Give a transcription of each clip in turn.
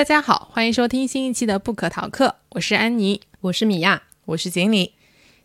大家好，欢迎收听新一期的不可逃课，我是安妮，我是米娅，我是锦鲤。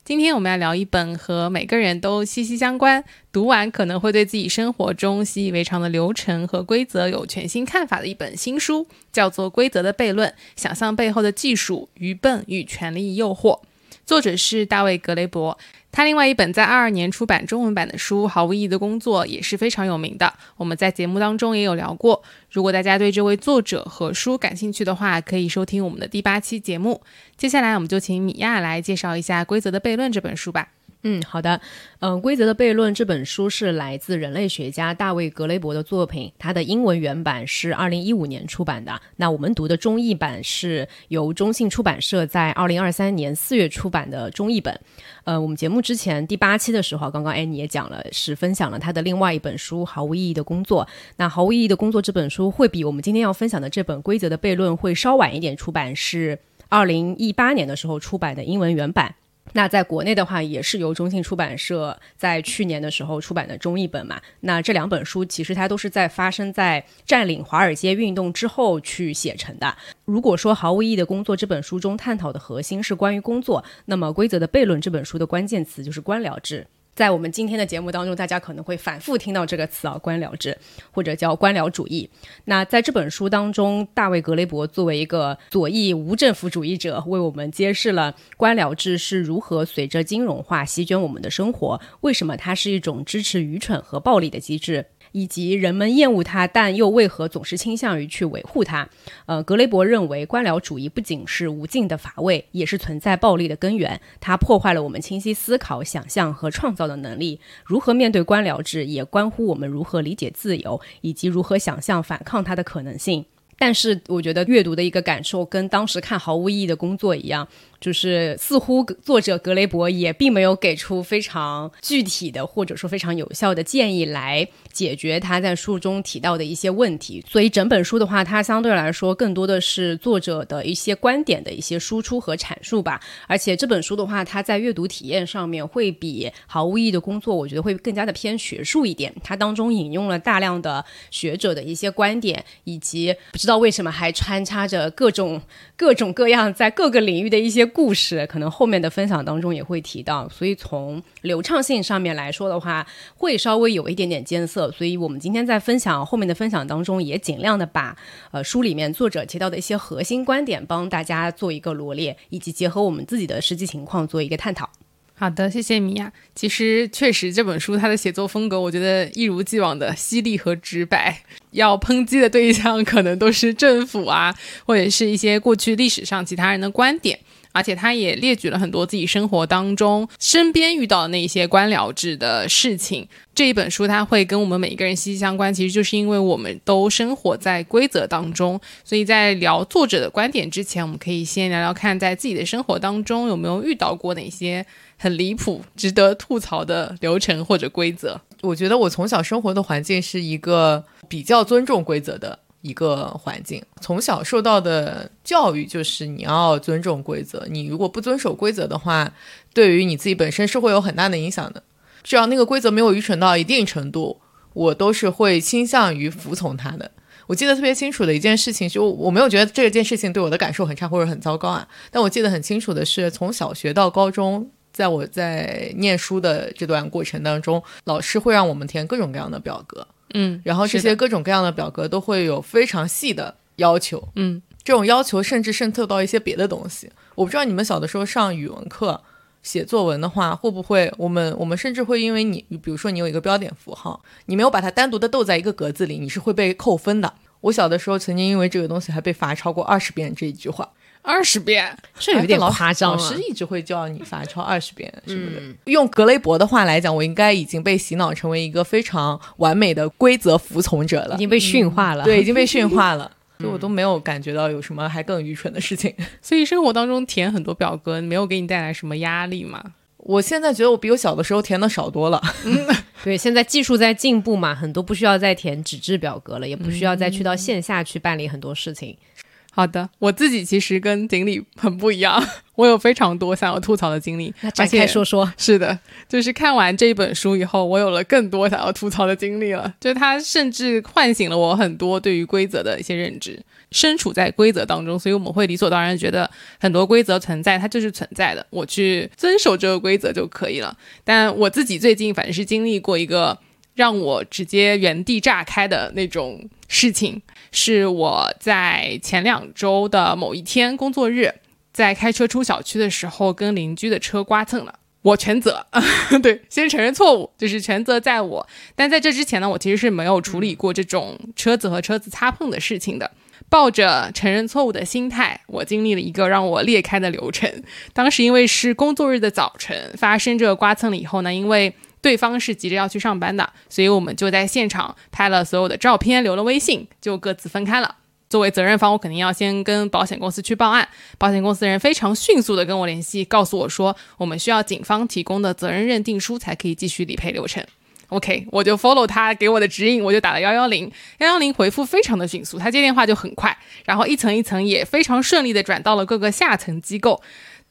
今天我们要聊一本和每个人都息息相关，读完可能会对自己生活中习以为常的流程和规则有全新看法的一本新书，叫做《规则的悖论：想象背后的技术、愚笨与权力诱惑》，作者是大卫·格雷伯。他另外一本在二二年出版中文版的书《毫无意义的工作》也是非常有名的，我们在节目当中也有聊过。如果大家对这位作者和书感兴趣的话，可以收听我们的第八期节目。接下来，我们就请米娅来介绍一下《规则的悖论》这本书吧。嗯，好的。嗯，《规则的悖论》这本书是来自人类学家大卫·格雷伯的作品，它的英文原版是二零一五年出版的。那我们读的中译版是由中信出版社在二零二三年四月出版的中译本。呃，我们节目之前第八期的时候，刚刚安妮也讲了，是分享了他的另外一本书《毫无意义的工作》。那《毫无意义的工作》这本书会比我们今天要分享的这本《规则的悖论》会稍晚一点出版，是二零一八年的时候出版的英文原版。那在国内的话，也是由中信出版社在去年的时候出版的中译本嘛。那这两本书其实它都是在发生在占领华尔街运动之后去写成的。如果说毫无意义的工作这本书中探讨的核心是关于工作，那么《规则的悖论》这本书的关键词就是官僚制。在我们今天的节目当中，大家可能会反复听到这个词啊，官僚制或者叫官僚主义。那在这本书当中，大卫·格雷伯作为一个左翼无政府主义者，为我们揭示了官僚制是如何随着金融化席卷我们的生活，为什么它是一种支持愚蠢和暴力的机制。以及人们厌恶它，但又为何总是倾向于去维护它？呃，格雷伯认为，官僚主义不仅是无尽的乏味，也是存在暴力的根源。它破坏了我们清晰思考、想象和创造的能力。如何面对官僚制，也关乎我们如何理解自由，以及如何想象反抗它的可能性。但是，我觉得阅读的一个感受跟当时看毫无意义的工作一样。就是似乎作者格雷伯也并没有给出非常具体的或者说非常有效的建议来解决他在书中提到的一些问题，所以整本书的话，它相对来说更多的是作者的一些观点的一些输出和阐述吧。而且这本书的话，它在阅读体验上面会比毫无意义的工作，我觉得会更加的偏学术一点。它当中引用了大量的学者的一些观点，以及不知道为什么还穿插着各种各种各样在各个领域的一些。故事可能后面的分享当中也会提到，所以从流畅性上面来说的话，会稍微有一点点艰涩。所以我们今天在分享后面的分享当中，也尽量的把呃书里面作者提到的一些核心观点帮大家做一个罗列，以及结合我们自己的实际情况做一个探讨。好的，谢谢米娅。其实确实这本书它的写作风格，我觉得一如既往的犀利和直白。要抨击的对象可能都是政府啊，或者是一些过去历史上其他人的观点。而且他也列举了很多自己生活当中身边遇到的那些官僚制的事情。这一本书它会跟我们每一个人息息相关，其实就是因为我们都生活在规则当中。所以在聊作者的观点之前，我们可以先聊聊看，在自己的生活当中有没有遇到过哪些很离谱、值得吐槽的流程或者规则。我觉得我从小生活的环境是一个比较尊重规则的。一个环境，从小受到的教育就是你要尊重规则。你如果不遵守规则的话，对于你自己本身是会有很大的影响的。只要那个规则没有愚蠢到一定程度，我都是会倾向于服从它的。我记得特别清楚的一件事情，就我没有觉得这件事情对我的感受很差或者很糟糕啊。但我记得很清楚的是，从小学到高中，在我在念书的这段过程当中，老师会让我们填各种各样的表格。嗯，然后这些各种各样的表格都会有非常细的要求，嗯，这种要求甚至渗透到一些别的东西。我不知道你们小的时候上语文课写作文的话，会不会我们我们甚至会因为你，比如说你有一个标点符号，你没有把它单独的逗在一个格子里，你是会被扣分的。我小的时候曾经因为这个东西还被罚超过二十遍这一句话。二十遍，这有点夸张老师一直会叫你罚抄二十遍什么的。用格雷伯的话来讲，我应该已经被洗脑成为一个非常完美的规则服从者了，已经被驯化了。对，已经被驯化了，所以我都没有感觉到有什么还更愚蠢的事情。所以生活当中填很多表格，没有给你带来什么压力吗？我现在觉得我比我小的时候填的少多了。对，现在技术在进步嘛，很多不需要再填纸质表格了，也不需要再去到线下去办理很多事情。好的，我自己其实跟锦鲤很不一样。我有非常多想要吐槽的经历，那展开说说。是的，就是看完这一本书以后，我有了更多想要吐槽的经历了。就是它甚至唤醒了我很多对于规则的一些认知。身处在规则当中，所以我们会理所当然觉得很多规则存在，它就是存在的，我去遵守这个规则就可以了。但我自己最近反正是经历过一个让我直接原地炸开的那种事情，是我在前两周的某一天工作日。在开车出小区的时候，跟邻居的车刮蹭了，我全责。对，先承认错误，就是全责在我。但在这之前呢，我其实是没有处理过这种车子和车子擦碰的事情的。抱着承认错误的心态，我经历了一个让我裂开的流程。当时因为是工作日的早晨发生这个刮蹭了以后呢，因为对方是急着要去上班的，所以我们就在现场拍了所有的照片，留了微信，就各自分开了。作为责任方，我肯定要先跟保险公司去报案。保险公司人非常迅速的跟我联系，告诉我说，我们需要警方提供的责任认定书才可以继续理赔流程。OK，我就 follow 他给我的指引，我就打了幺幺零，幺幺零回复非常的迅速，他接电话就很快，然后一层一层也非常顺利的转到了各个下层机构。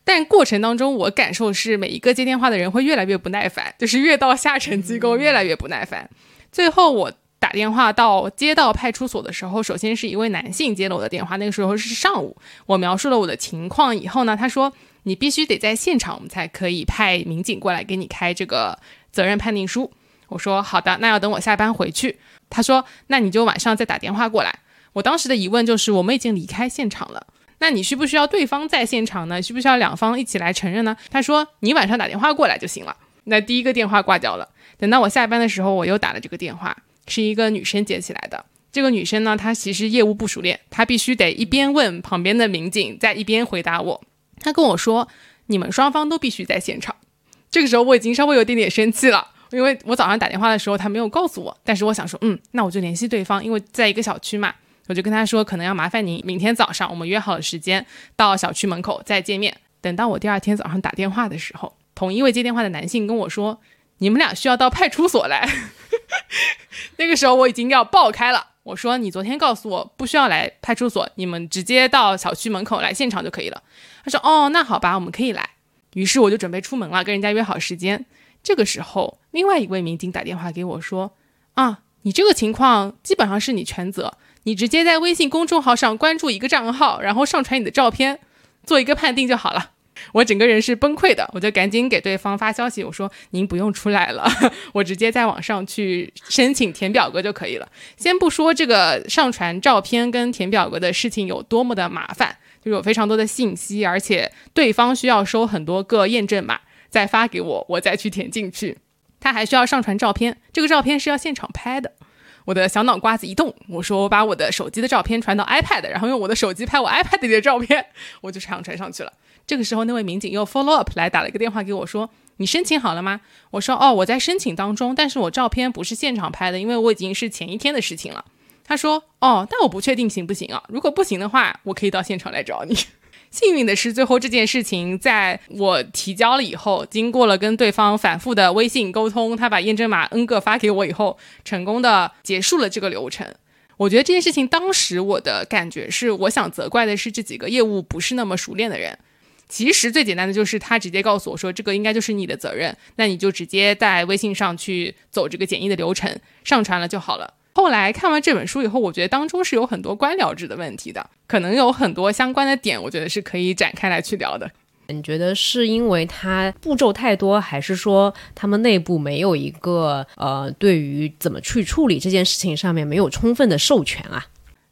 但过程当中，我感受是每一个接电话的人会越来越不耐烦，就是越到下层机构越来越不耐烦。最后我。打电话到街道派出所的时候，首先是一位男性接了我的电话，那个时候是上午。我描述了我的情况以后呢，他说你必须得在现场，我们才可以派民警过来给你开这个责任判定书。我说好的，那要等我下班回去。他说那你就晚上再打电话过来。我当时的疑问就是我们已经离开现场了，那你需不需要对方在现场呢？需不需要两方一起来承认呢？他说你晚上打电话过来就行了。那第一个电话挂掉了。等到我下班的时候，我又打了这个电话。是一个女生接起来的。这个女生呢，她其实业务不熟练，她必须得一边问旁边的民警，在一边回答我。她跟我说：“你们双方都必须在现场。”这个时候我已经稍微有点点生气了，因为我早上打电话的时候她没有告诉我。但是我想说，嗯，那我就联系对方，因为在一个小区嘛，我就跟他说，可能要麻烦您明天早上我们约好了时间到小区门口再见面。等到我第二天早上打电话的时候，同一位接电话的男性跟我说：“你们俩需要到派出所来。”那个时候我已经要爆开了，我说你昨天告诉我不需要来派出所，你们直接到小区门口来现场就可以了。他说哦，那好吧，我们可以来。于是我就准备出门了，跟人家约好时间。这个时候，另外一位民警打电话给我说啊，你这个情况基本上是你全责，你直接在微信公众号上关注一个账号，然后上传你的照片，做一个判定就好了。我整个人是崩溃的，我就赶紧给对方发消息，我说您不用出来了，我直接在网上去申请填表格就可以了。先不说这个上传照片跟填表格的事情有多么的麻烦，就有非常多的信息，而且对方需要收很多个验证码再发给我，我再去填进去。他还需要上传照片，这个照片是要现场拍的。我的小脑瓜子一动，我说我把我的手机的照片传到 iPad，然后用我的手机拍我 iPad 里的照片，我就这样传上去了。这个时候，那位民警又 follow up 来打了一个电话给我，说：“你申请好了吗？”我说：“哦，我在申请当中，但是我照片不是现场拍的，因为我已经是前一天的事情了。”他说：“哦，但我不确定行不行啊？如果不行的话，我可以到现场来找你。”幸运的是，最后这件事情在我提交了以后，经过了跟对方反复的微信沟通，他把验证码 n 个发给我以后，成功的结束了这个流程。我觉得这件事情当时我的感觉是，我想责怪的是这几个业务不是那么熟练的人。其实最简单的就是他直接告诉我说，这个应该就是你的责任，那你就直接在微信上去走这个简易的流程，上传了就好了。后来看完这本书以后，我觉得当中是有很多官僚制的问题的，可能有很多相关的点，我觉得是可以展开来去聊的。你觉得是因为它步骤太多，还是说他们内部没有一个呃，对于怎么去处理这件事情上面没有充分的授权啊？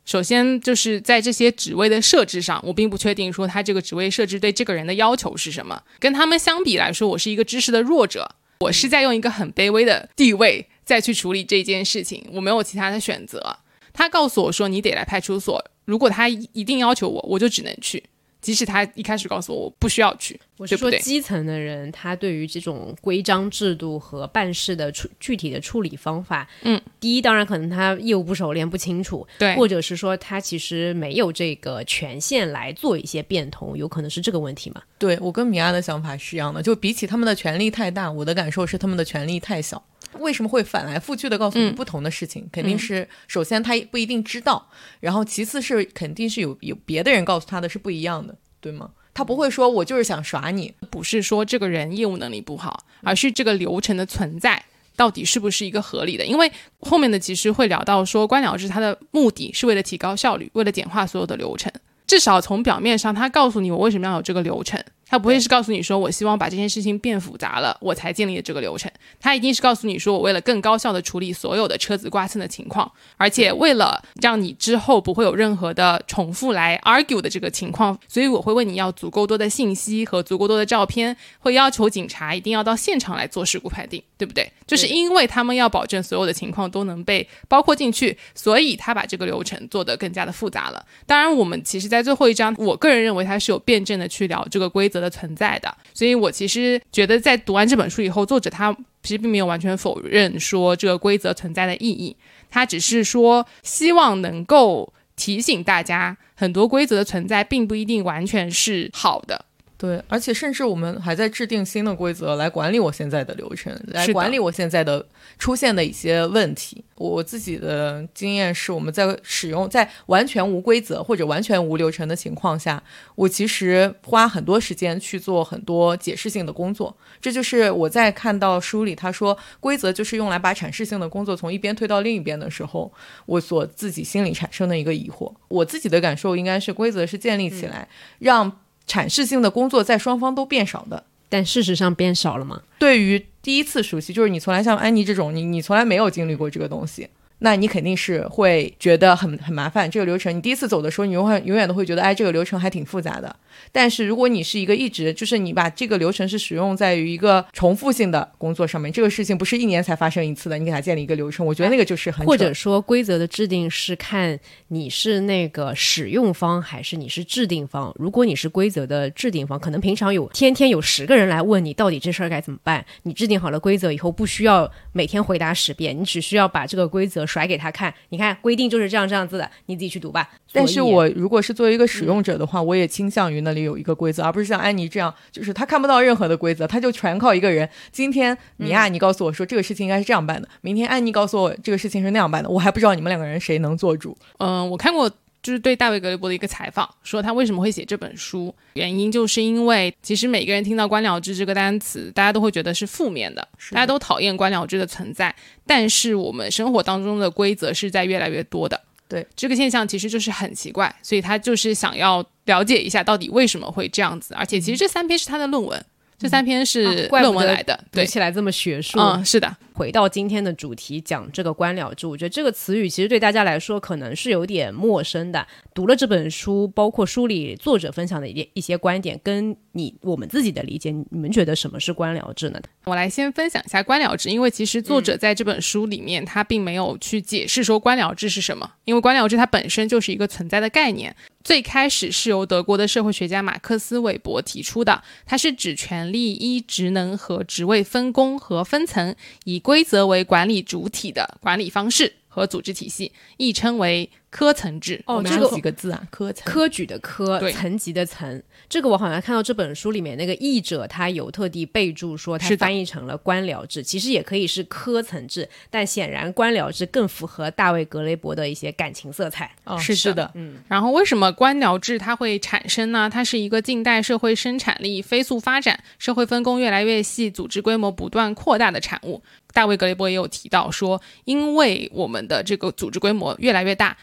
首先就是在这些职位的设置上，我并不确定说他这个职位设置对这个人的要求是什么。跟他们相比来说，我是一个知识的弱者，我是在用一个很卑微的地位再去处理这件事情，我没有其他的选择。他告诉我说你得来派出所，如果他一定要求我，我就只能去。即使他一开始告诉我我不需要去，我是说基层的人，他对于这种规章制度和办事的处具体的处理方法，嗯，第一当然可能他业务不熟练不清楚，对，或者是说他其实没有这个权限来做一些变通，有可能是这个问题嘛？对我跟米娅的想法是一样的，就比起他们的权力太大，我的感受是他们的权力太小。为什么会反来覆去的告诉你不同的事情？肯定是首先他不一定知道，然后其次是肯定是有有别的人告诉他的是不一样的，对吗？他不会说我就是想耍你，不是说这个人业务能力不好，而是这个流程的存在到底是不是一个合理的？因为后面的其实会聊到说，官僚制它的目的是为了提高效率，为了简化所有的流程。至少从表面上，他告诉你我为什么要有这个流程。他不会是告诉你说，我希望把这件事情变复杂了，我才建立的这个流程。他一定是告诉你说，我为了更高效的处理所有的车子刮蹭的情况，而且为了让你之后不会有任何的重复来 argue 的这个情况，所以我会问你要足够多的信息和足够多的照片，会要求警察一定要到现场来做事故判定，对不对？就是因为他们要保证所有的情况都能被包括进去，所以他把这个流程做得更加的复杂了。当然，我们其实在最后一章，我个人认为他是有辩证的去聊这个规则的存在的，所以我其实觉得在读完这本书以后，作者他其实并没有完全否认说这个规则存在的意义，他只是说希望能够提醒大家，很多规则的存在并不一定完全是好的。对，而且甚至我们还在制定新的规则来管理我现在的流程，来管理我现在的出现的一些问题。我自己的经验是，我们在使用在完全无规则或者完全无流程的情况下，我其实花很多时间去做很多解释性的工作。这就是我在看到书里他说规则就是用来把阐释性的工作从一边推到另一边的时候，我所自己心里产生的一个疑惑。我自己的感受应该是，规则是建立起来让。阐释性的工作在双方都变少的，但事实上变少了吗？对于第一次熟悉，就是你从来像安妮这种，你你从来没有经历过这个东西。那你肯定是会觉得很很麻烦，这个流程你第一次走的时候，你永远永远都会觉得，哎，这个流程还挺复杂的。但是如果你是一个一直就是你把这个流程是使用在于一个重复性的工作上面，这个事情不是一年才发生一次的，你给他建立一个流程，我觉得那个就是很或者说规则的制定是看你是那个使用方还是你是制定方。如果你是规则的制定方，可能平常有天天有十个人来问你到底这事儿该怎么办，你制定好了规则以后，不需要每天回答十遍，你只需要把这个规则。甩给他看，你看规定就是这样这样子的，你自己去读吧。但是我如果是作为一个使用者的话，我也倾向于那里有一个规则，而不是像安妮这样，就是他看不到任何的规则，他就全靠一个人。今天米娅，你告诉我说这个事情应该是这样办的，明天安妮告诉我这个事情是那样办的，我还不知道你们两个人谁能做主。嗯，我看过。就是对大卫格雷伯的一个采访，说他为什么会写这本书，原因就是因为其实每个人听到官僚制这个单词，大家都会觉得是负面的，大家都讨厌官僚制的存在。但是我们生活当中的规则是在越来越多的，对这个现象其实就是很奇怪，所以他就是想要了解一下到底为什么会这样子。而且其实这三篇是他的论文，这三篇是论文来的，读起来这么学术。嗯，是的。回到今天的主题，讲这个官僚制，我觉得这个词语其实对大家来说可能是有点陌生的。读了这本书，包括书里作者分享的一一些观点，跟你我们自己的理解，你们觉得什么是官僚制呢？我来先分享一下官僚制，因为其实作者在这本书里面他并没有去解释说官僚制是什么，因为官僚制它本身就是一个存在的概念。最开始是由德国的社会学家马克思韦伯提出的，它是指权力依职能和职位分工和分层以。规规则为管理主体的管理方式和组织体系，亦称为。科层制哦，这个几个字啊，科层科举的科，层级的层。这个我好像看到这本书里面那个译者他有特地备注说，他翻译成了官僚制，其实也可以是科层制，但显然官僚制更符合大卫格雷伯的一些感情色彩。哦，是的，嗯。然后为什么官僚制它会产生呢？它是一个近代社会生产力飞速发展、社会分工越来越细、组织规模不断扩大的产物。大卫格雷伯也有提到说，因为我们的这个组织规模越来越大。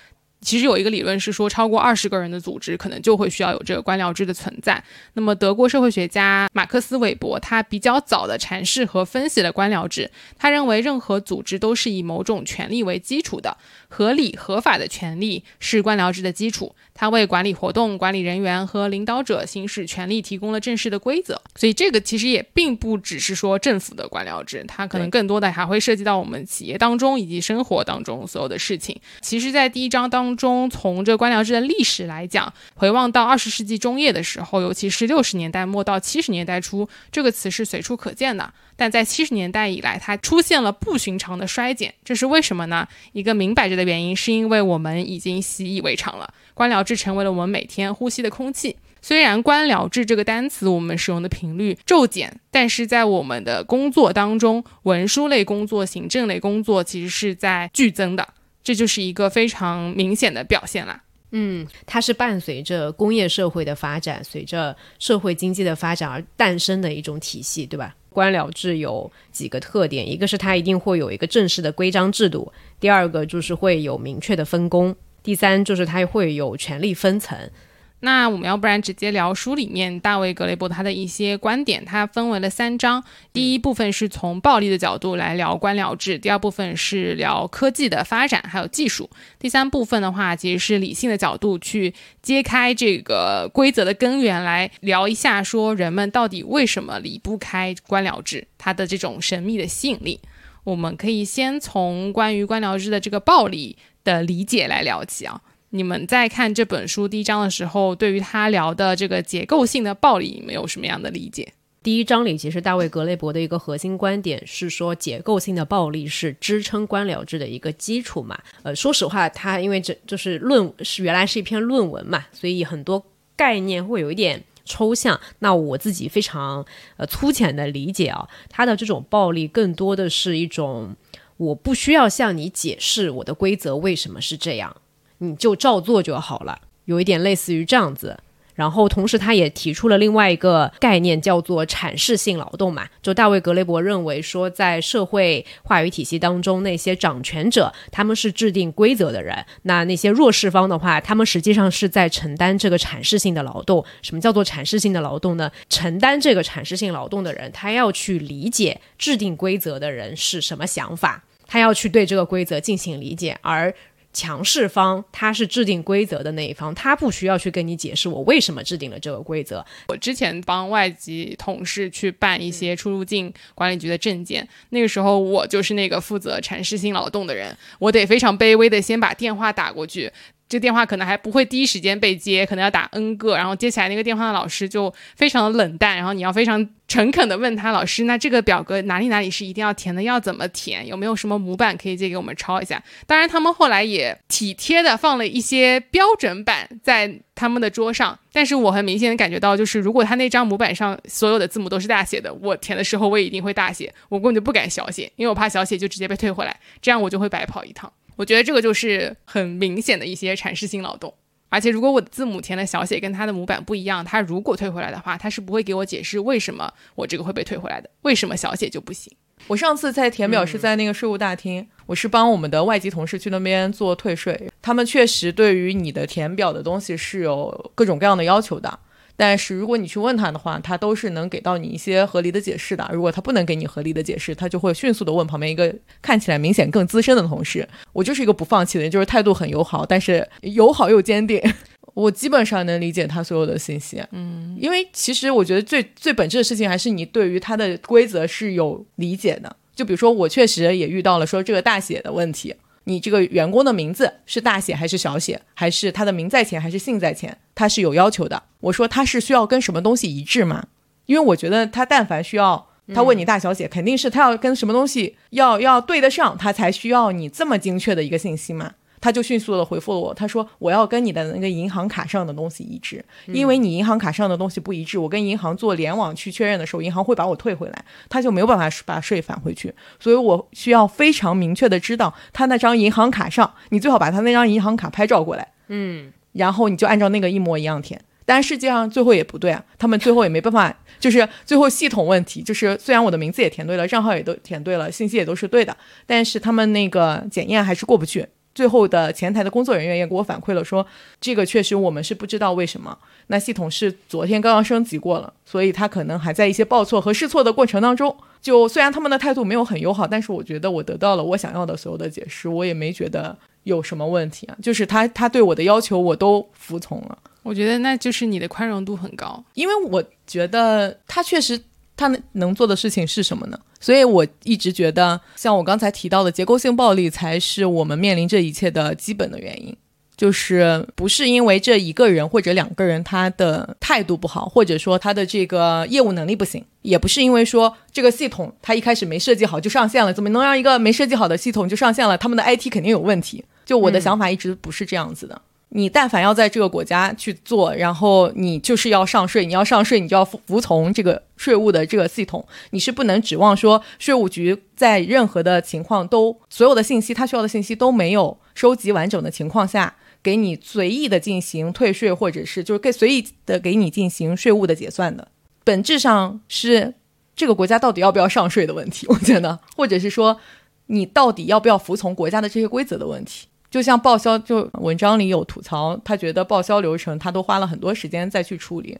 其实有一个理论是说，超过二十个人的组织可能就会需要有这个官僚制的存在。那么，德国社会学家马克思韦伯他比较早的阐释和分析了官僚制。他认为，任何组织都是以某种权利为基础的，合理合法的权利是官僚制的基础。他为管理活动、管理人员和领导者行使权力提供了正式的规则，所以这个其实也并不只是说政府的官僚制，它可能更多的还会涉及到我们企业当中以及生活当中所有的事情。其实，在第一章当中，从这官僚制的历史来讲，回望到二十世纪中叶的时候，尤其是六十年代末到七十年代初，这个词是随处可见的。但在七十年代以来，它出现了不寻常的衰减，这是为什么呢？一个明摆着的原因，是因为我们已经习以为常了，官僚制成为了我们每天呼吸的空气。虽然“官僚制”这个单词我们使用的频率骤减，但是在我们的工作当中，文书类工作、行政类工作其实是在剧增的，这就是一个非常明显的表现啦。嗯，它是伴随着工业社会的发展，随着社会经济的发展而诞生的一种体系，对吧？官僚制有几个特点，一个是它一定会有一个正式的规章制度，第二个就是会有明确的分工，第三就是它会有权力分层。那我们要不然直接聊书里面大卫·格雷伯他的一些观点，它分为了三章。第一部分是从暴力的角度来聊官僚制，第二部分是聊科技的发展还有技术，第三部分的话其实是理性的角度去揭开这个规则的根源，来聊一下说人们到底为什么离不开官僚制，它的这种神秘的吸引力。我们可以先从关于官僚制的这个暴力的理解来聊起啊。你们在看这本书第一章的时候，对于他聊的这个结构性的暴力，你们有什么样的理解？第一章里，其实大卫·格雷伯的一个核心观点是说，结构性的暴力是支撑官僚制的一个基础嘛。呃，说实话，他因为这就是论是原来是一篇论文嘛，所以很多概念会有一点抽象。那我自己非常呃粗浅的理解啊，他的这种暴力更多的是一种，我不需要向你解释我的规则为什么是这样。你就照做就好了，有一点类似于这样子。然后同时，他也提出了另外一个概念，叫做阐释性劳动嘛。就大卫·格雷伯认为说，在社会话语体系当中，那些掌权者他们是制定规则的人，那那些弱势方的话，他们实际上是在承担这个阐释性的劳动。什么叫做阐释性的劳动呢？承担这个阐释性劳动的人，他要去理解制定规则的人是什么想法，他要去对这个规则进行理解，而。强势方他是制定规则的那一方，他不需要去跟你解释我为什么制定了这个规则。我之前帮外籍同事去办一些出入境管理局的证件，那个时候我就是那个负责阐释性劳动的人，我得非常卑微的先把电话打过去。这电话可能还不会第一时间被接，可能要打 N 个，然后接起来那个电话的老师就非常的冷淡，然后你要非常诚恳的问他老师，那这个表格哪里哪里是一定要填的，要怎么填，有没有什么模板可以借给我们抄一下？当然，他们后来也体贴的放了一些标准版在他们的桌上，但是我很明显的感觉到，就是如果他那张模板上所有的字母都是大写的，我填的时候我也一定会大写，我根本就不敢小写，因为我怕小写就直接被退回来，这样我就会白跑一趟。我觉得这个就是很明显的一些阐释性劳动，而且如果我的字母填的小写跟它的模板不一样，它如果退回来的话，它是不会给我解释为什么我这个会被退回来的，为什么小写就不行？我上次在填表是在那个税务大厅，我是帮我们的外籍同事去那边做退税，他们确实对于你的填表的东西是有各种各样的要求的。但是如果你去问他的话，他都是能给到你一些合理的解释的。如果他不能给你合理的解释，他就会迅速的问旁边一个看起来明显更资深的同事。我就是一个不放弃的人，就是态度很友好，但是友好又坚定。我基本上能理解他所有的信息，嗯，因为其实我觉得最最本质的事情还是你对于他的规则是有理解的。就比如说我确实也遇到了说这个大写的问题。你这个员工的名字是大写还是小写，还是他的名在前还是姓在前？他是有要求的。我说他是需要跟什么东西一致吗？因为我觉得他但凡需要，他问你大小写，肯定是他要跟什么东西要要对得上，他才需要你这么精确的一个信息嘛。他就迅速的回复了我，他说我要跟你的那个银行卡上的东西一致，因为你银行卡上的东西不一致，我跟银行做联网去确认的时候，银行会把我退回来，他就没有办法把税返回去，所以我需要非常明确的知道他那张银行卡上，你最好把他那张银行卡拍照过来，嗯，然后你就按照那个一模一样填，但实际上最后也不对啊，他们最后也没办法，就是最后系统问题，就是虽然我的名字也填对了，账号也都填对了，信息也都是对的，但是他们那个检验还是过不去。最后的前台的工作人员也给我反馈了，说这个确实我们是不知道为什么。那系统是昨天刚刚升级过了，所以他可能还在一些报错和试错的过程当中。就虽然他们的态度没有很友好，但是我觉得我得到了我想要的所有的解释，我也没觉得有什么问题啊。就是他他对我的要求我都服从了。我觉得那就是你的宽容度很高，因为我觉得他确实。他能能做的事情是什么呢？所以我一直觉得，像我刚才提到的结构性暴力，才是我们面临这一切的基本的原因。就是不是因为这一个人或者两个人他的态度不好，或者说他的这个业务能力不行，也不是因为说这个系统他一开始没设计好就上线了，怎么能让一个没设计好的系统就上线了？他们的 IT 肯定有问题。就我的想法一直不是这样子的。你但凡要在这个国家去做，然后你就是要上税，你要上税，你就要服服从这个税务的这个系统。你是不能指望说税务局在任何的情况都所有的信息，他需要的信息都没有收集完整的情况下，给你随意的进行退税，或者是就是给随意的给你进行税务的结算的。本质上是这个国家到底要不要上税的问题，我觉得，或者是说你到底要不要服从国家的这些规则的问题。就像报销，就文章里有吐槽，他觉得报销流程他都花了很多时间再去处理。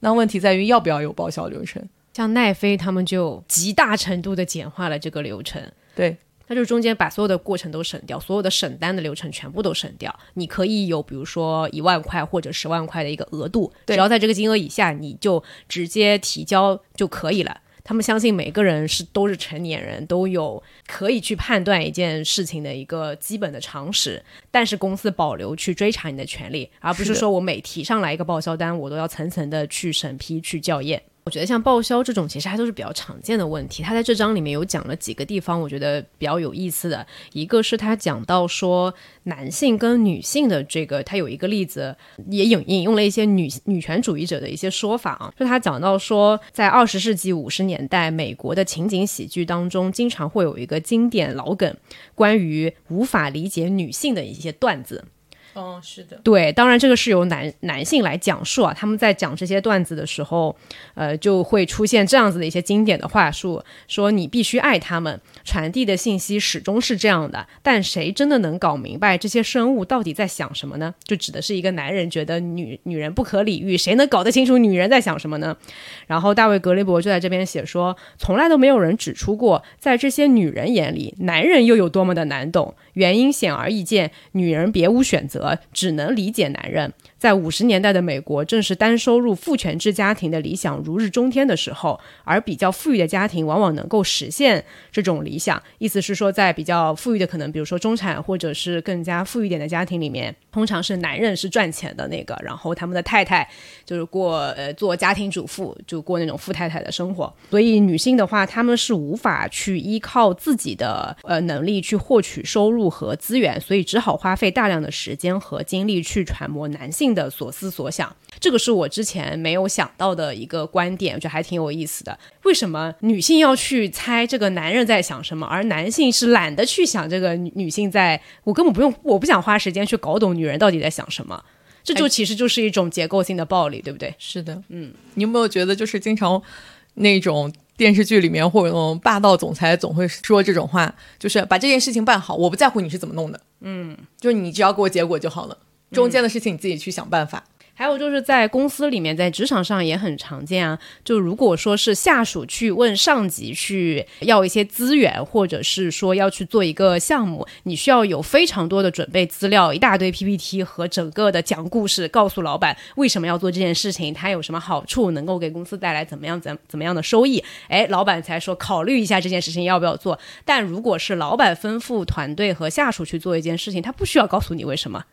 那问题在于要不要有报销流程？像奈飞他们就极大程度的简化了这个流程。对，那就中间把所有的过程都省掉，所有的审单的流程全部都省掉。你可以有比如说一万块或者十万块的一个额度，只要在这个金额以下，你就直接提交就可以了。他们相信每个人是都是成年人，都有可以去判断一件事情的一个基本的常识，但是公司保留去追查你的权利，而不是说我每提上来一个报销单，我都要层层的去审批去校验。我觉得像报销这种，其实还都是比较常见的问题。他在这章里面有讲了几个地方，我觉得比较有意思的一个是他讲到说男性跟女性的这个，他有一个例子也引引用了一些女女权主义者的一些说法啊，就他讲到说，在二十世纪五十年代美国的情景喜剧当中，经常会有一个经典老梗，关于无法理解女性的一些段子。嗯，是的，对，当然这个是由男男性来讲述啊。他们在讲这些段子的时候，呃，就会出现这样子的一些经典的话术，说你必须爱他们，传递的信息始终是这样的。但谁真的能搞明白这些生物到底在想什么呢？就指的是一个男人觉得女女人不可理喻，谁能搞得清楚女人在想什么呢？然后大卫格雷伯就在这边写说，从来都没有人指出过，在这些女人眼里，男人又有多么的难懂。原因显而易见，女人别无选择。只能理解男人。在五十年代的美国，正是单收入父权制家庭的理想如日中天的时候，而比较富裕的家庭往往能够实现这种理想。意思是说，在比较富裕的，可能比如说中产或者是更加富裕点的家庭里面，通常是男人是赚钱的那个，然后他们的太太就是过呃做家庭主妇，就过那种富太太的生活。所以女性的话，她们是无法去依靠自己的呃能力去获取收入和资源，所以只好花费大量的时间和精力去揣摩男性。的所思所想，这个是我之前没有想到的一个观点，我觉得还挺有意思的。为什么女性要去猜这个男人在想什么，而男性是懒得去想这个女女性在？我根本不用，我不想花时间去搞懂女人到底在想什么。这就其实就是一种结构性的暴力，对不对？是的，嗯，你有没有觉得就是经常那种电视剧里面或者那种霸道总裁总会说这种话，就是把这件事情办好，我不在乎你是怎么弄的，嗯，就是你只要给我结果就好了。中间的事情你自己去想办法。还有就是在公司里面，在职场上也很常见啊。就如果说是下属去问上级去要一些资源，或者是说要去做一个项目，你需要有非常多的准备资料，一大堆 PPT 和整个的讲故事，告诉老板为什么要做这件事情，它有什么好处，能够给公司带来怎么样怎怎么样的收益。哎，老板才说考虑一下这件事情要不要做。但如果是老板吩咐团队和下属去做一件事情，他不需要告诉你为什么。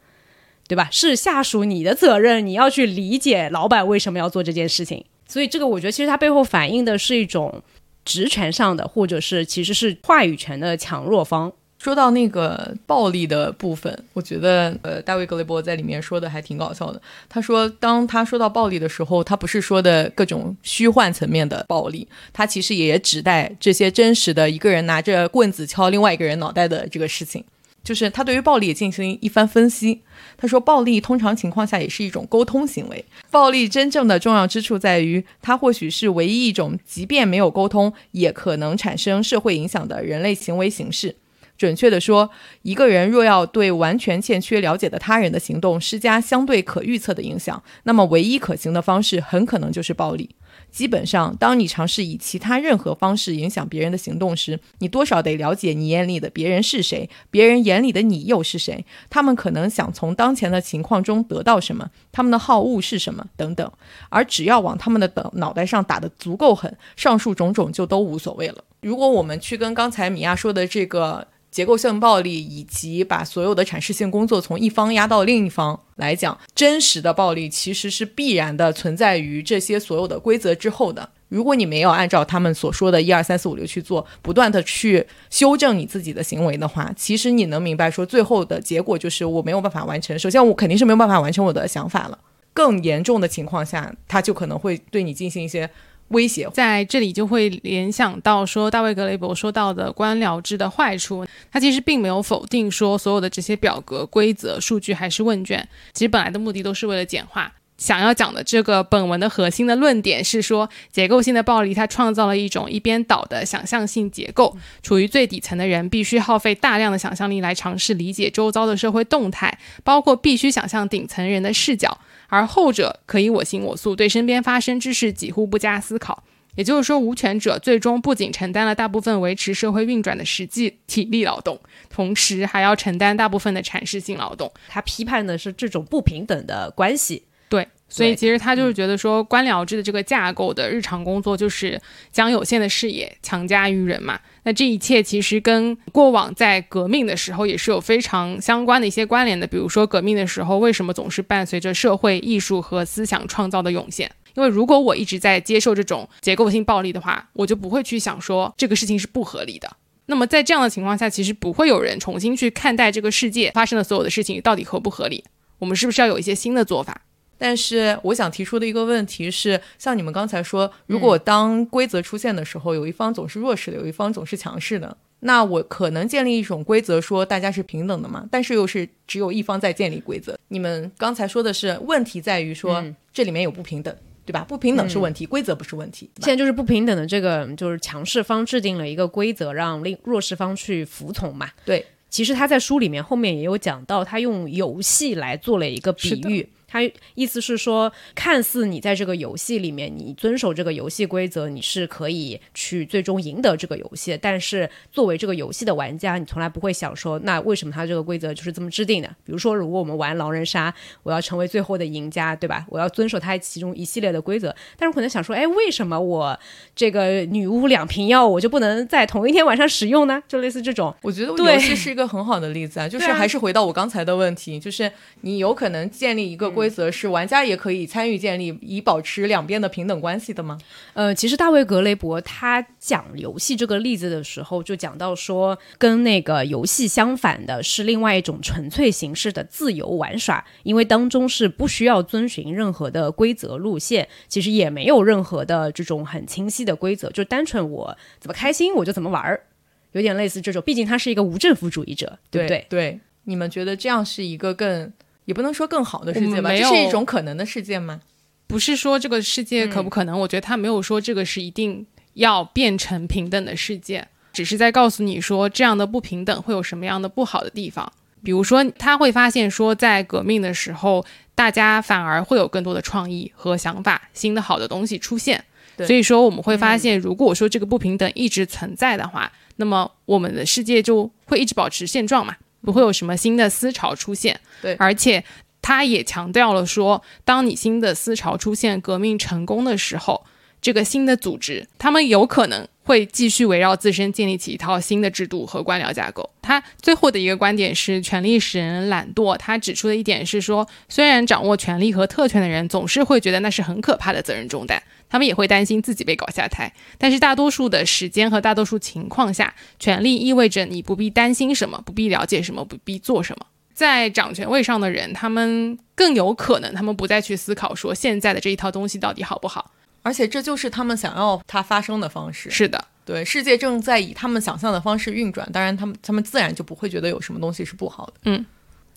对吧？是下属你的责任，你要去理解老板为什么要做这件事情。所以这个我觉得其实它背后反映的是一种职权上的，或者是其实是话语权的强弱方。说到那个暴力的部分，我觉得呃，大卫格雷伯在里面说的还挺搞笑的。他说，当他说到暴力的时候，他不是说的各种虚幻层面的暴力，他其实也指代这些真实的一个人拿着棍子敲另外一个人脑袋的这个事情。就是他对于暴力进行一番分析。他说，暴力通常情况下也是一种沟通行为。暴力真正的重要之处在于，它或许是唯一一种即便没有沟通也可能产生社会影响的人类行为形式。准确地说，一个人若要对完全欠缺了解的他人的行动施加相对可预测的影响，那么唯一可行的方式很可能就是暴力。基本上，当你尝试以其他任何方式影响别人的行动时，你多少得了解你眼里的别人是谁，别人眼里的你又是谁，他们可能想从当前的情况中得到什么，他们的好恶是什么等等。而只要往他们的脑袋上打得足够狠，上述种种就都无所谓了。如果我们去跟刚才米娅说的这个。结构性暴力以及把所有的阐释性工作从一方压到另一方来讲，真实的暴力其实是必然的存在于这些所有的规则之后的。如果你没有按照他们所说的一二三四五六去做，不断的去修正你自己的行为的话，其实你能明白说最后的结果就是我没有办法完成。首先，我肯定是没有办法完成我的想法了。更严重的情况下，他就可能会对你进行一些威胁。在这里就会联想到说，大卫格雷伯说到的官僚制的坏处，他其实并没有否定说所有的这些表格、规则、数据还是问卷，其实本来的目的都是为了简化。想要讲的这个本文的核心的论点是说，结构性的暴力它创造了一种一边倒的想象性结构，处于最底层的人必须耗费大量的想象力来尝试理解周遭的社会动态，包括必须想象顶层人的视角，而后者可以我行我素，对身边发生之事几乎不加思考。也就是说，无权者最终不仅承担了大部分维持社会运转的实际体力劳动，同时还要承担大部分的阐释性劳动。他批判的是这种不平等的关系。对，所以其实他就是觉得说，官僚制的这个架构的日常工作就是将有限的视野强加于人嘛。那这一切其实跟过往在革命的时候也是有非常相关的一些关联的。比如说，革命的时候为什么总是伴随着社会、艺术和思想创造的涌现？因为如果我一直在接受这种结构性暴力的话，我就不会去想说这个事情是不合理的。那么在这样的情况下，其实不会有人重新去看待这个世界发生的所有的事情到底合不合理。我们是不是要有一些新的做法？但是我想提出的一个问题是，像你们刚才说，如果当规则出现的时候，有一方总是弱势的，有一方总是强势的，那我可能建立一种规则，说大家是平等的嘛？但是又是只有一方在建立规则。你们刚才说的是问题在于说这里面有不平等，对吧？不平等是问题，规则不是问题。现在就是不平等的这个，就是强势方制定了一个规则，让另弱势方去服从嘛？对。其实他在书里面后面也有讲到，他用游戏来做了一个比喻。他意思是说，看似你在这个游戏里面，你遵守这个游戏规则，你是可以去最终赢得这个游戏。但是作为这个游戏的玩家，你从来不会想说，那为什么他这个规则就是这么制定的？比如说，如果我们玩狼人杀，我要成为最后的赢家，对吧？我要遵守他其中一系列的规则。但是可能想说，哎，为什么我这个女巫两瓶药，我就不能在同一天晚上使用呢？就类似这种，我觉得游戏是一个很好的例子啊。就是还是回到我刚才的问题，就是你有可能建立一个规。规则是玩家也可以参与建立，以保持两边的平等关系的吗？呃，其实大卫格雷伯他讲游戏这个例子的时候，就讲到说，跟那个游戏相反的是另外一种纯粹形式的自由玩耍，因为当中是不需要遵循任何的规则路线，其实也没有任何的这种很清晰的规则，就单纯我怎么开心我就怎么玩儿，有点类似这种。毕竟他是一个无政府主义者，对不对？对，你们觉得这样是一个更？也不能说更好的世界吧，这是一种可能的世界吗？不是说这个世界可不可能？我觉得他没有说这个是一定要变成平等的世界，只是在告诉你说这样的不平等会有什么样的不好的地方。比如说，他会发现说，在革命的时候，大家反而会有更多的创意和想法，新的好的东西出现。所以说，我们会发现，如果说这个不平等一直存在的话，那么我们的世界就会一直保持现状嘛。不会有什么新的思潮出现，对，而且他也强调了说，当你新的思潮出现、革命成功的时候，这个新的组织，他们有可能会继续围绕自身建立起一套新的制度和官僚架构。他最后的一个观点是，权力使人懒惰。他指出的一点是说，虽然掌握权力和特权的人总是会觉得那是很可怕的责任重担。他们也会担心自己被搞下台，但是大多数的时间和大多数情况下，权力意味着你不必担心什么，不必了解什么，不必做什么。在掌权位上的人，他们更有可能，他们不再去思考说现在的这一套东西到底好不好，而且这就是他们想要它发生的方式。是的，对，世界正在以他们想象的方式运转，当然，他们他们自然就不会觉得有什么东西是不好的。嗯。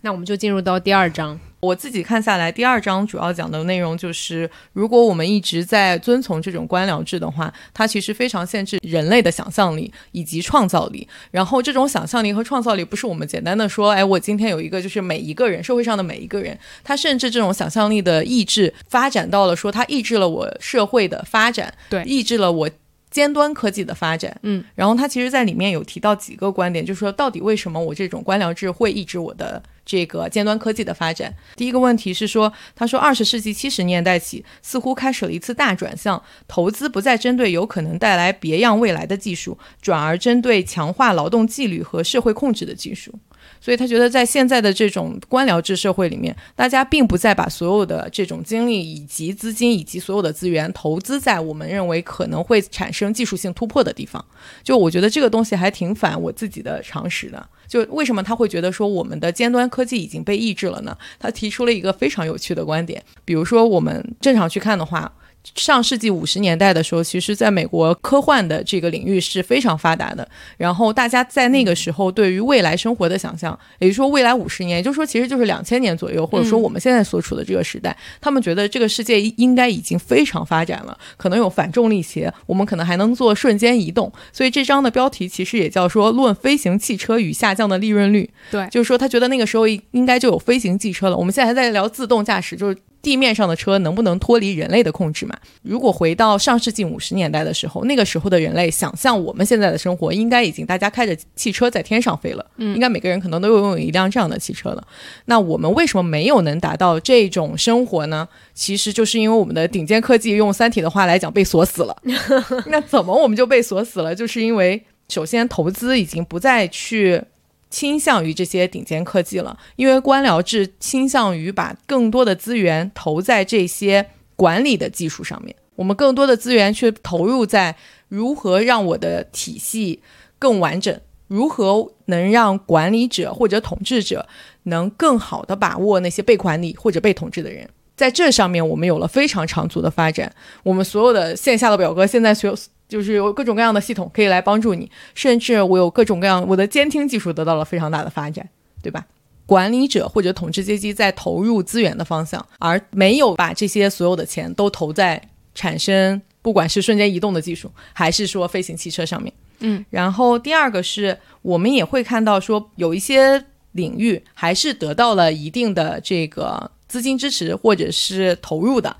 那我们就进入到第二章。我自己看下来，第二章主要讲的内容就是，如果我们一直在遵从这种官僚制的话，它其实非常限制人类的想象力以及创造力。然后，这种想象力和创造力不是我们简单的说，哎，我今天有一个，就是每一个人，社会上的每一个人，他甚至这种想象力的意志发展到了说，他抑制了我社会的发展，对，抑制了我。尖端科技的发展，嗯，然后他其实在里面有提到几个观点，就是说到底为什么我这种官僚制会抑制我的这个尖端科技的发展？第一个问题是说，他说二十世纪七十年代起，似乎开始了一次大转向，投资不再针对有可能带来别样未来的技术，转而针对强化劳动纪律和社会控制的技术。所以他觉得，在现在的这种官僚制社会里面，大家并不再把所有的这种精力以及资金以及所有的资源投资在我们认为可能会产生技术性突破的地方。就我觉得这个东西还挺反我自己的常识的。就为什么他会觉得说我们的尖端科技已经被抑制了呢？他提出了一个非常有趣的观点，比如说我们正常去看的话。上世纪五十年代的时候，其实在美国科幻的这个领域是非常发达的。然后大家在那个时候对于未来生活的想象，也就是说未来五十年，也就是说其实就是两千年左右，或者说我们现在所处的这个时代，他们觉得这个世界应该已经非常发展了，可能有反重力鞋，我们可能还能做瞬间移动。所以这章的标题其实也叫说《论飞行汽车与下降的利润率》。对，就是说他觉得那个时候应该就有飞行汽车了。我们现在还在聊自动驾驶，就是。地面上的车能不能脱离人类的控制嘛？如果回到上世纪五十年代的时候，那个时候的人类想象我们现在的生活，应该已经大家开着汽车在天上飞了，嗯，应该每个人可能都拥有一辆这样的汽车了。那我们为什么没有能达到这种生活呢？其实就是因为我们的顶尖科技，用《三体》的话来讲，被锁死了。那怎么我们就被锁死了？就是因为首先投资已经不再去。倾向于这些顶尖科技了，因为官僚制倾向于把更多的资源投在这些管理的技术上面。我们更多的资源去投入在如何让我的体系更完整，如何能让管理者或者统治者能更好的把握那些被管理或者被统治的人。在这上面，我们有了非常长足的发展。我们所有的线下的表格现在所有。就是有各种各样的系统可以来帮助你，甚至我有各种各样我的监听技术得到了非常大的发展，对吧？管理者或者统治阶级在投入资源的方向，而没有把这些所有的钱都投在产生不管是瞬间移动的技术，还是说飞行汽车上面。嗯，然后第二个是我们也会看到说有一些领域还是得到了一定的这个资金支持或者是投入的。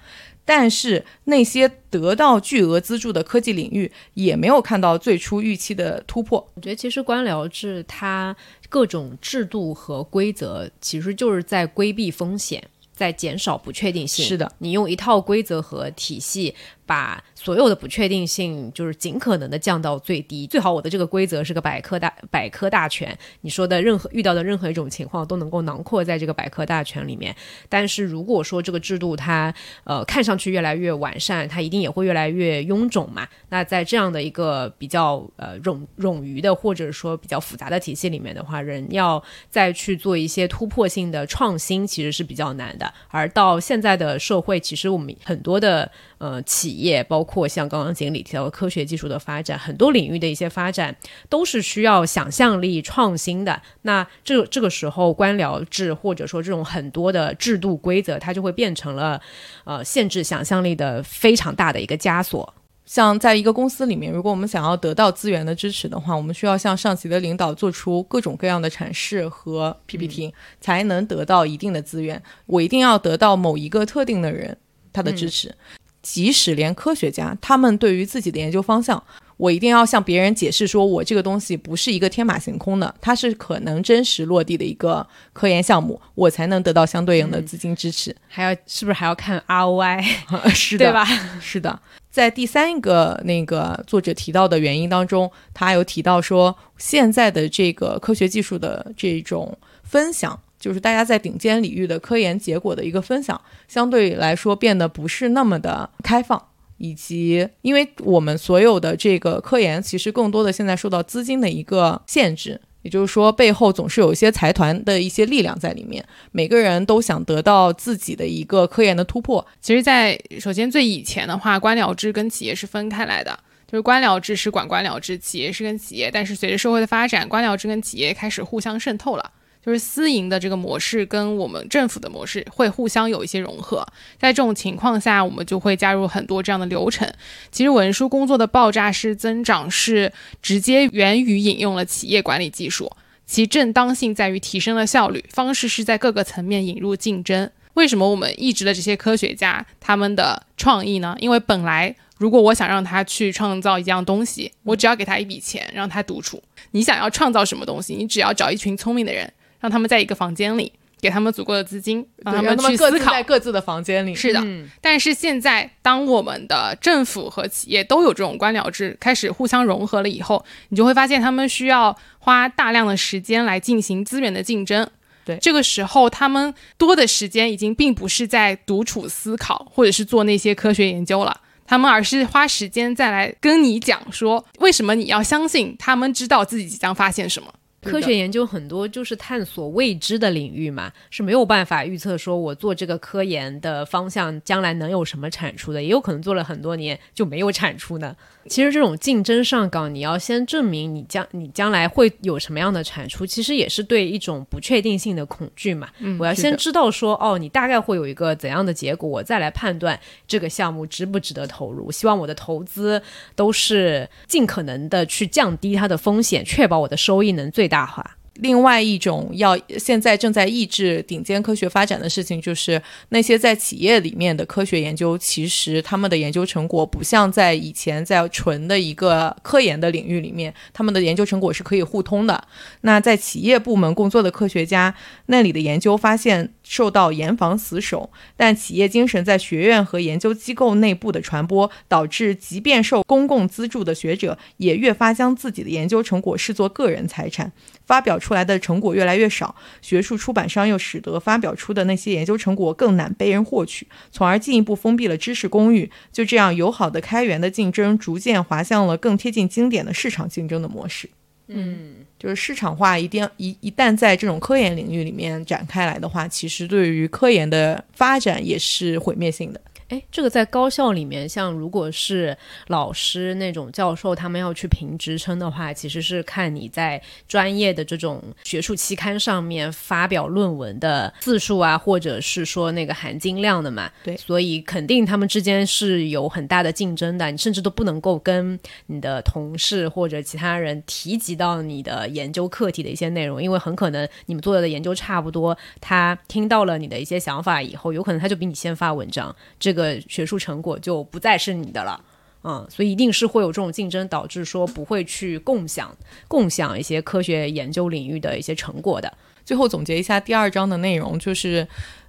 但是那些得到巨额资助的科技领域也没有看到最初预期的突破。我觉得其实官僚制它各种制度和规则其实就是在规避风险，在减少不确定性。是的，你用一套规则和体系。把所有的不确定性就是尽可能的降到最低，最好我的这个规则是个百科大百科大全，你说的任何遇到的任何一种情况都能够囊括在这个百科大全里面。但是如果说这个制度它呃看上去越来越完善，它一定也会越来越臃肿嘛。那在这样的一个比较呃冗冗余的或者说比较复杂的体系里面的话，人要再去做一些突破性的创新，其实是比较难的。而到现在的社会，其实我们很多的。呃，企业包括像刚刚经理提到的科学技术的发展，很多领域的一些发展都是需要想象力创新的。那这这个时候，官僚制或者说这种很多的制度规则，它就会变成了呃限制想象力的非常大的一个枷锁。像在一个公司里面，如果我们想要得到资源的支持的话，我们需要向上级的领导做出各种各样的阐释和 PPT，才能得到一定的资源。我一定要得到某一个特定的人他的支持。即使连科学家，他们对于自己的研究方向，我一定要向别人解释，说我这个东西不是一个天马行空的，它是可能真实落地的一个科研项目，我才能得到相对应的资金支持。还要是不是还要看 ROI？是的，对吧？是的，在第三个那个作者提到的原因当中，他有提到说，现在的这个科学技术的这种分享。就是大家在顶尖领域的科研结果的一个分享，相对来说变得不是那么的开放，以及因为我们所有的这个科研，其实更多的现在受到资金的一个限制，也就是说背后总是有一些财团的一些力量在里面，每个人都想得到自己的一个科研的突破。其实，在首先最以前的话，官僚制跟企业是分开来的，就是官僚制是管官僚制，企业是跟企业，但是随着社会的发展，官僚制跟企业开始互相渗透了。就是私营的这个模式跟我们政府的模式会互相有一些融合，在这种情况下，我们就会加入很多这样的流程。其实文书工作的爆炸式增长是直接源于引用了企业管理技术，其正当性在于提升了效率，方式是在各个层面引入竞争。为什么我们一直的这些科学家他们的创意呢？因为本来如果我想让他去创造一样东西，我只要给他一笔钱让他独处。你想要创造什么东西，你只要找一群聪明的人。让他们在一个房间里，给他们足够的资金，让他们去思考，在各自的房间里。是的，但是现在，当我们的政府和企业都有这种官僚制，开始互相融合了以后，你就会发现，他们需要花大量的时间来进行资源的竞争。对，这个时候，他们多的时间已经并不是在独处思考，或者是做那些科学研究了，他们而是花时间再来跟你讲说，为什么你要相信他们知道自己即将发现什么。科学研究很多就是探索未知的领域嘛，是没有办法预测说我做这个科研的方向将来能有什么产出的，也有可能做了很多年就没有产出呢。其实这种竞争上岗，你要先证明你将你将来会有什么样的产出，其实也是对一种不确定性的恐惧嘛。我要先知道说哦，你大概会有一个怎样的结果，我再来判断这个项目值不值得投入。希望我的投资都是尽可能的去降低它的风险，确保我的收益能最大化。另外一种要现在正在抑制顶尖科学发展的事情，就是那些在企业里面的科学研究，其实他们的研究成果不像在以前在纯的一个科研的领域里面，他们的研究成果是可以互通的。那在企业部门工作的科学家，那里的研究发现。受到严防死守，但企业精神在学院和研究机构内部的传播，导致即便受公共资助的学者，也越发将自己的研究成果视作个人财产，发表出来的成果越来越少。学术出版商又使得发表出的那些研究成果更难被人获取，从而进一步封闭了知识公寓。就这样，友好的开源的竞争逐渐滑向了更贴近经典的市场竞争的模式。嗯。就是市场化一定一一旦在这种科研领域里面展开来的话，其实对于科研的发展也是毁灭性的。哎，这个在高校里面，像如果是老师那种教授，他们要去评职称的话，其实是看你在专业的这种学术期刊上面发表论文的字数啊，或者是说那个含金量的嘛。对，所以肯定他们之间是有很大的竞争的，你甚至都不能够跟你的同事或者其他人提及到你的研究课题的一些内容，因为很可能你们做的研究差不多，他听到了你的一些想法以后，有可能他就比你先发文章，这个。个学术成果就不再是你的了，嗯，所以一定是会有这种竞争，导致说不会去共享共享一些科学研究领域的一些成果的。最后总结一下第二章的内容，就是，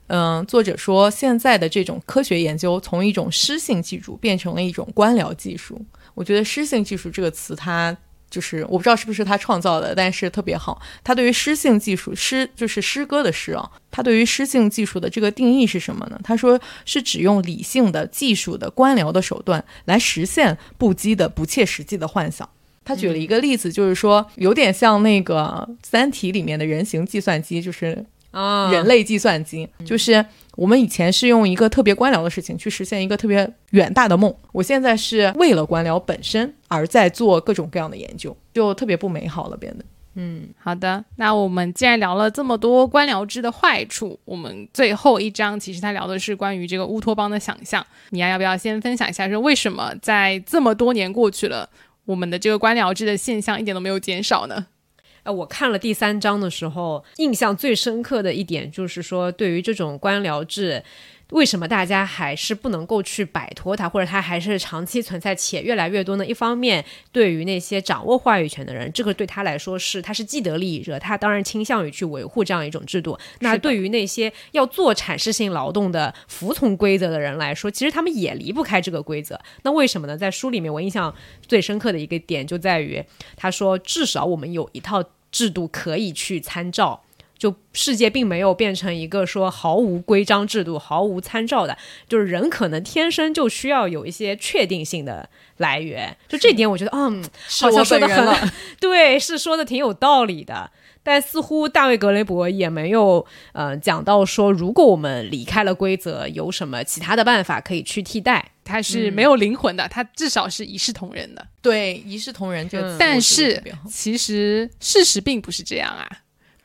嗯，作者说现在的这种科学研究从一种诗性技术变成了一种官僚技术。我觉得“诗性技术”这个词，它。就是我不知道是不是他创造的，但是特别好。他对于诗性技术，诗就是诗歌的诗啊。他对于诗性技术的这个定义是什么呢？他说是指用理性的、技术的、官僚的手段来实现不羁的、不切实际的幻想。他举了一个例子，就是说有点像那个《三体》里面的人形计算机，就是啊，人类计算机，就是。我们以前是用一个特别官僚的事情去实现一个特别远大的梦，我现在是为了官僚本身而在做各种各样的研究，就特别不美好了，变得。嗯，好的。那我们既然聊了这么多官僚制的坏处，我们最后一章其实他聊的是关于这个乌托邦的想象。你要要不要先分享一下，说为什么在这么多年过去了，我们的这个官僚制的现象一点都没有减少呢？呃，我看了第三章的时候，印象最深刻的一点就是说，对于这种官僚制。为什么大家还是不能够去摆脱它，或者它还是长期存在且越来越多呢？一方面，对于那些掌握话语权的人，这个对他来说是他是既得利益者，他当然倾向于去维护这样一种制度。那对于那些要做阐释性劳动的、服从规则的人来说，其实他们也离不开这个规则。那为什么呢？在书里面，我印象最深刻的一个点就在于，他说至少我们有一套制度可以去参照。就世界并没有变成一个说毫无规章制度、毫无参照的，就是人可能天生就需要有一些确定性的来源。就这点，我觉得，嗯，好像说的很对，是说的挺有道理的。但似乎大卫·格雷伯也没有，呃，讲到说，如果我们离开了规则，有什么其他的办法可以去替代？它是没有灵魂的，它至少是一视同仁的。对，一视同仁就，但是其实事实并不是这样啊。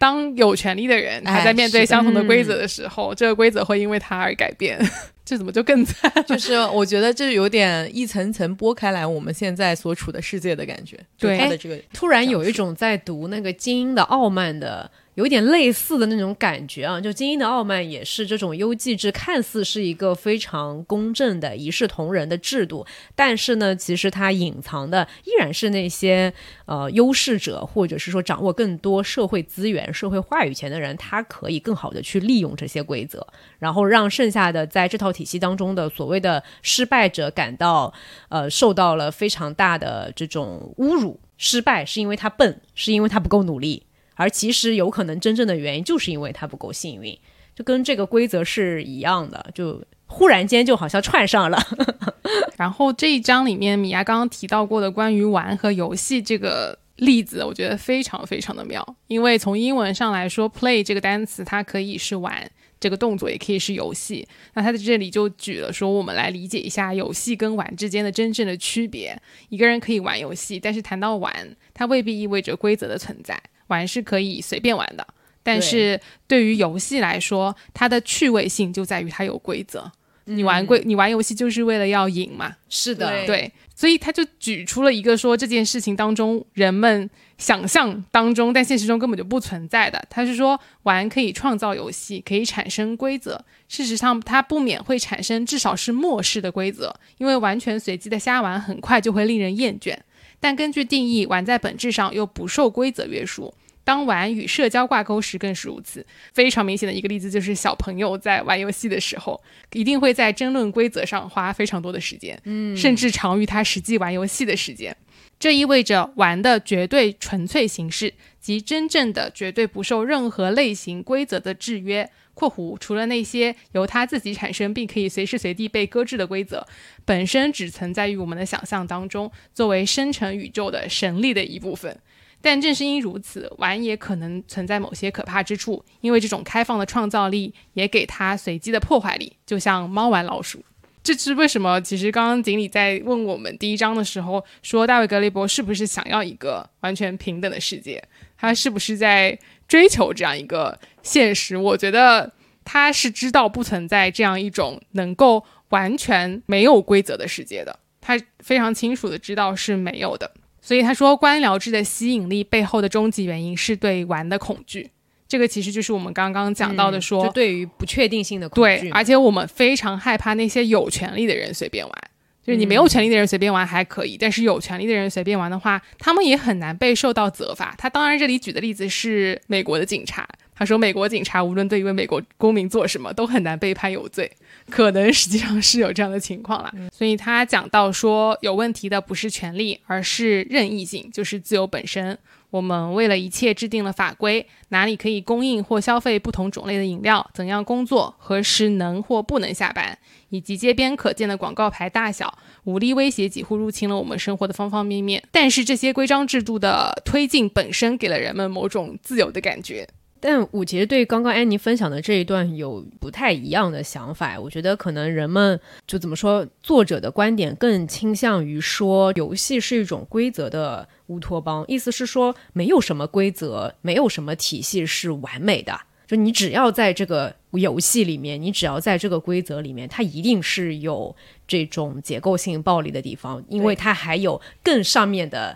当有权利的人还在面对相同的规则的时候，这个规则会因为他而改变，这怎么就更惨？就是我觉得这有点一层层剥开来我们现在所处的世界的感觉。对，他的这个突然有一种在读那个精英的傲慢的。有点类似的那种感觉啊，就《精英的傲慢》也是这种优绩制，看似是一个非常公正的一视同仁的制度，但是呢，其实它隐藏的依然是那些呃优势者，或者是说掌握更多社会资源、社会话语权的人，他可以更好的去利用这些规则，然后让剩下的在这套体系当中的所谓的失败者感到呃受到了非常大的这种侮辱。失败是因为他笨，是因为他不够努力。而其实有可能真正的原因就是因为他不够幸运，就跟这个规则是一样的，就忽然间就好像串上了。然后这一章里面，米娅刚刚提到过的关于玩和游戏这个例子，我觉得非常非常的妙，因为从英文上来说，play 这个单词它可以是玩这个动作，也可以是游戏。那他在这里就举了说，我们来理解一下游戏跟玩之间的真正的区别。一个人可以玩游戏，但是谈到玩，它未必意味着规则的存在。玩是可以随便玩的，但是对于游戏来说，它的趣味性就在于它有规则。你玩规，你玩游戏就是为了要赢嘛？是的，对。所以他就举出了一个说这件事情当中人们想象当中，但现实中根本就不存在的。他是说玩可以创造游戏，可以产生规则。事实上，它不免会产生至少是漠视的规则，因为完全随机的瞎玩很快就会令人厌倦。但根据定义，玩在本质上又不受规则约束。当玩与社交挂钩时更是如此。非常明显的一个例子就是小朋友在玩游戏的时候，一定会在争论规则上花非常多的时间，嗯，甚至长于他实际玩游戏的时间。这意味着玩的绝对纯粹形式及真正的绝对不受任何类型规则的制约（括弧除了那些由他自己产生并可以随时随地被搁置的规则）本身只存在于我们的想象当中，作为生成宇宙的神力的一部分。但正是因如此，玩也可能存在某些可怕之处，因为这种开放的创造力也给他随机的破坏力，就像猫玩老鼠。这是为什么？其实刚刚锦鲤在问我们第一章的时候，说大卫格雷伯是不是想要一个完全平等的世界？他是不是在追求这样一个现实？我觉得他是知道不存在这样一种能够完全没有规则的世界的，他非常清楚的知道是没有的。所以他说，官僚制的吸引力背后的终极原因是对玩的恐惧。这个其实就是我们刚刚讲到的，说对于不确定性的恐惧。对，而且我们非常害怕那些有权利的人随便玩。就是你没有权利的人随便玩还可以，但是有权利的人随便玩的话，他们也很难被受到责罚。他当然这里举的例子是美国的警察。他说，美国警察无论对一位美国公民做什么，都很难被判有罪。可能实际上是有这样的情况了。所以他讲到说，有问题的不是权利，而是任意性，就是自由本身。我们为了一切制定了法规，哪里可以供应或消费不同种类的饮料，怎样工作，何时能或不能下班，以及街边可见的广告牌大小，武力威胁几乎入侵了我们生活的方方面面。但是这些规章制度的推进本身给了人们某种自由的感觉。但我其实对刚刚安妮分享的这一段有不太一样的想法。我觉得可能人们就怎么说，作者的观点更倾向于说，游戏是一种规则的乌托邦，意思是说，没有什么规则，没有什么体系是完美的。就你只要在这个游戏里面，你只要在这个规则里面，它一定是有这种结构性暴力的地方，因为它还有更上面的。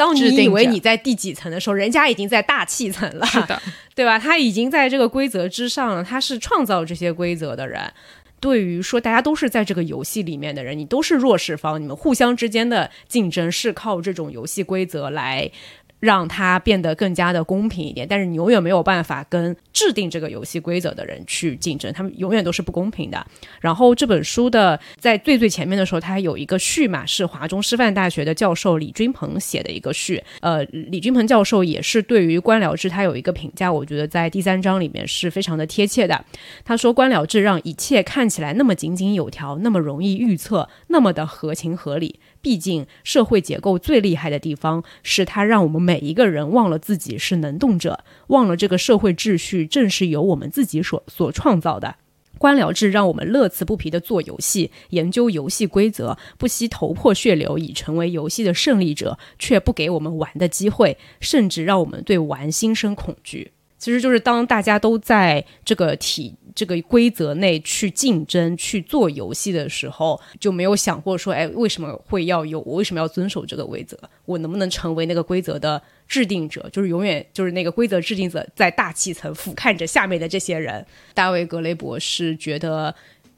当你以为你在第几层的时候，人家已经在大气层了，是的，对吧？他已经在这个规则之上了，他是创造这些规则的人。对于说大家都是在这个游戏里面的人，你都是弱势方，你们互相之间的竞争是靠这种游戏规则来。让它变得更加的公平一点，但是你永远没有办法跟制定这个游戏规则的人去竞争，他们永远都是不公平的。然后这本书的在最最前面的时候，它有一个序嘛，是华中师范大学的教授李君鹏写的一个序。呃，李君鹏教授也是对于官僚制他有一个评价，我觉得在第三章里面是非常的贴切的。他说，官僚制让一切看起来那么井井有条，那么容易预测，那么的合情合理。毕竟，社会结构最厉害的地方是它让我们每一个人忘了自己是能动者，忘了这个社会秩序正是由我们自己所所创造的。官僚制让我们乐此不疲地做游戏，研究游戏规则，不惜头破血流以成为游戏的胜利者，却不给我们玩的机会，甚至让我们对玩心生恐惧。其实就是当大家都在这个体这个规则内去竞争去做游戏的时候，就没有想过说，哎，为什么会要有？我为什么要遵守这个规则？我能不能成为那个规则的制定者？就是永远就是那个规则制定者在大气层俯瞰着下面的这些人。大卫格雷伯是觉得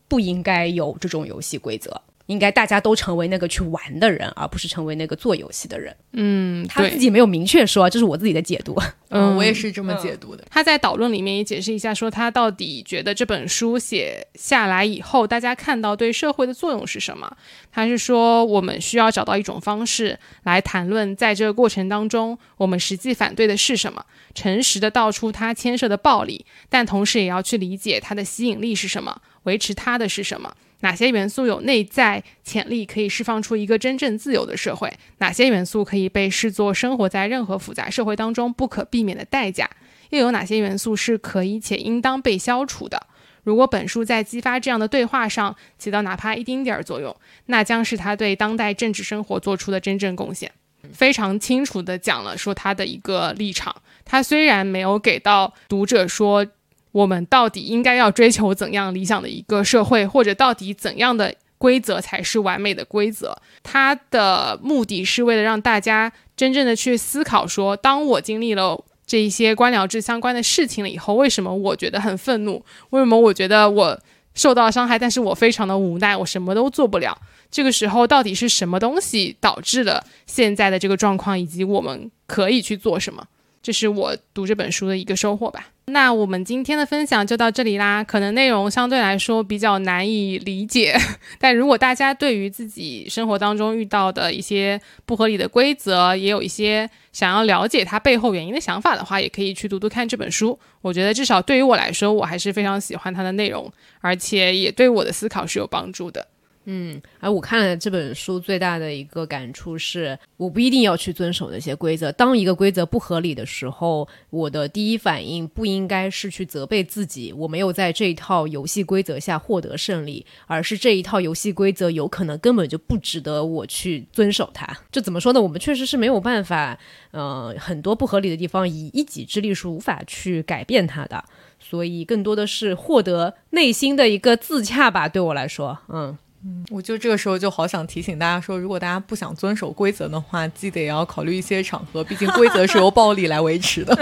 不应该有这种游戏规则。应该大家都成为那个去玩的人，而不是成为那个做游戏的人。嗯，他自己没有明确说，这是我自己的解读。嗯，我也是这么解读的。他在导论里面也解释一下，说他到底觉得这本书写下来以后，大家看到对社会的作用是什么？他是说，我们需要找到一种方式来谈论，在这个过程当中，我们实际反对的是什么？诚实的道出它牵涉的暴力，但同时也要去理解它的吸引力是什么，维持它的是什么。哪些元素有内在潜力可以释放出一个真正自由的社会？哪些元素可以被视作生活在任何复杂社会当中不可避免的代价？又有哪些元素是可以且应当被消除的？如果本书在激发这样的对话上起到哪怕一丁点儿作用，那将是他对当代政治生活做出的真正贡献。非常清楚地讲了说他的一个立场。他虽然没有给到读者说我们到底应该要追求怎样理想的一个社会，或者到底怎样的规则才是完美的规则，它的目的是为了让大家真正的去思考说，当我经历了。这一些官僚制相关的事情了以后，为什么我觉得很愤怒？为什么我觉得我受到伤害？但是我非常的无奈，我什么都做不了。这个时候到底是什么东西导致了现在的这个状况，以及我们可以去做什么？这是我读这本书的一个收获吧。那我们今天的分享就到这里啦。可能内容相对来说比较难以理解，但如果大家对于自己生活当中遇到的一些不合理的规则，也有一些想要了解它背后原因的想法的话，也可以去读读看这本书。我觉得至少对于我来说，我还是非常喜欢它的内容，而且也对我的思考是有帮助的。嗯，而我看了这本书最大的一个感触是，我不一定要去遵守那些规则。当一个规则不合理的时候，我的第一反应不应该是去责备自己，我没有在这一套游戏规则下获得胜利，而是这一套游戏规则有可能根本就不值得我去遵守它。这怎么说呢？我们确实是没有办法，呃，很多不合理的地方以一己之力是无法去改变它的，所以更多的是获得内心的一个自洽吧。对我来说，嗯。嗯，我就这个时候就好想提醒大家说，如果大家不想遵守规则的话，记得也要考虑一些场合，毕竟规则是由暴力来维持的。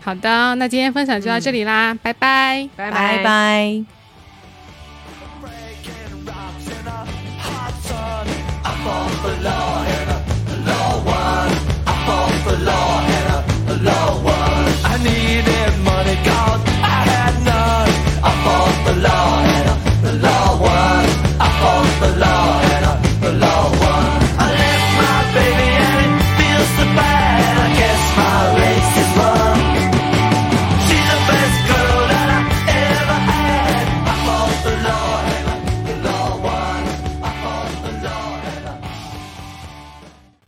好的，那今天分享就到这里啦，拜拜拜拜拜。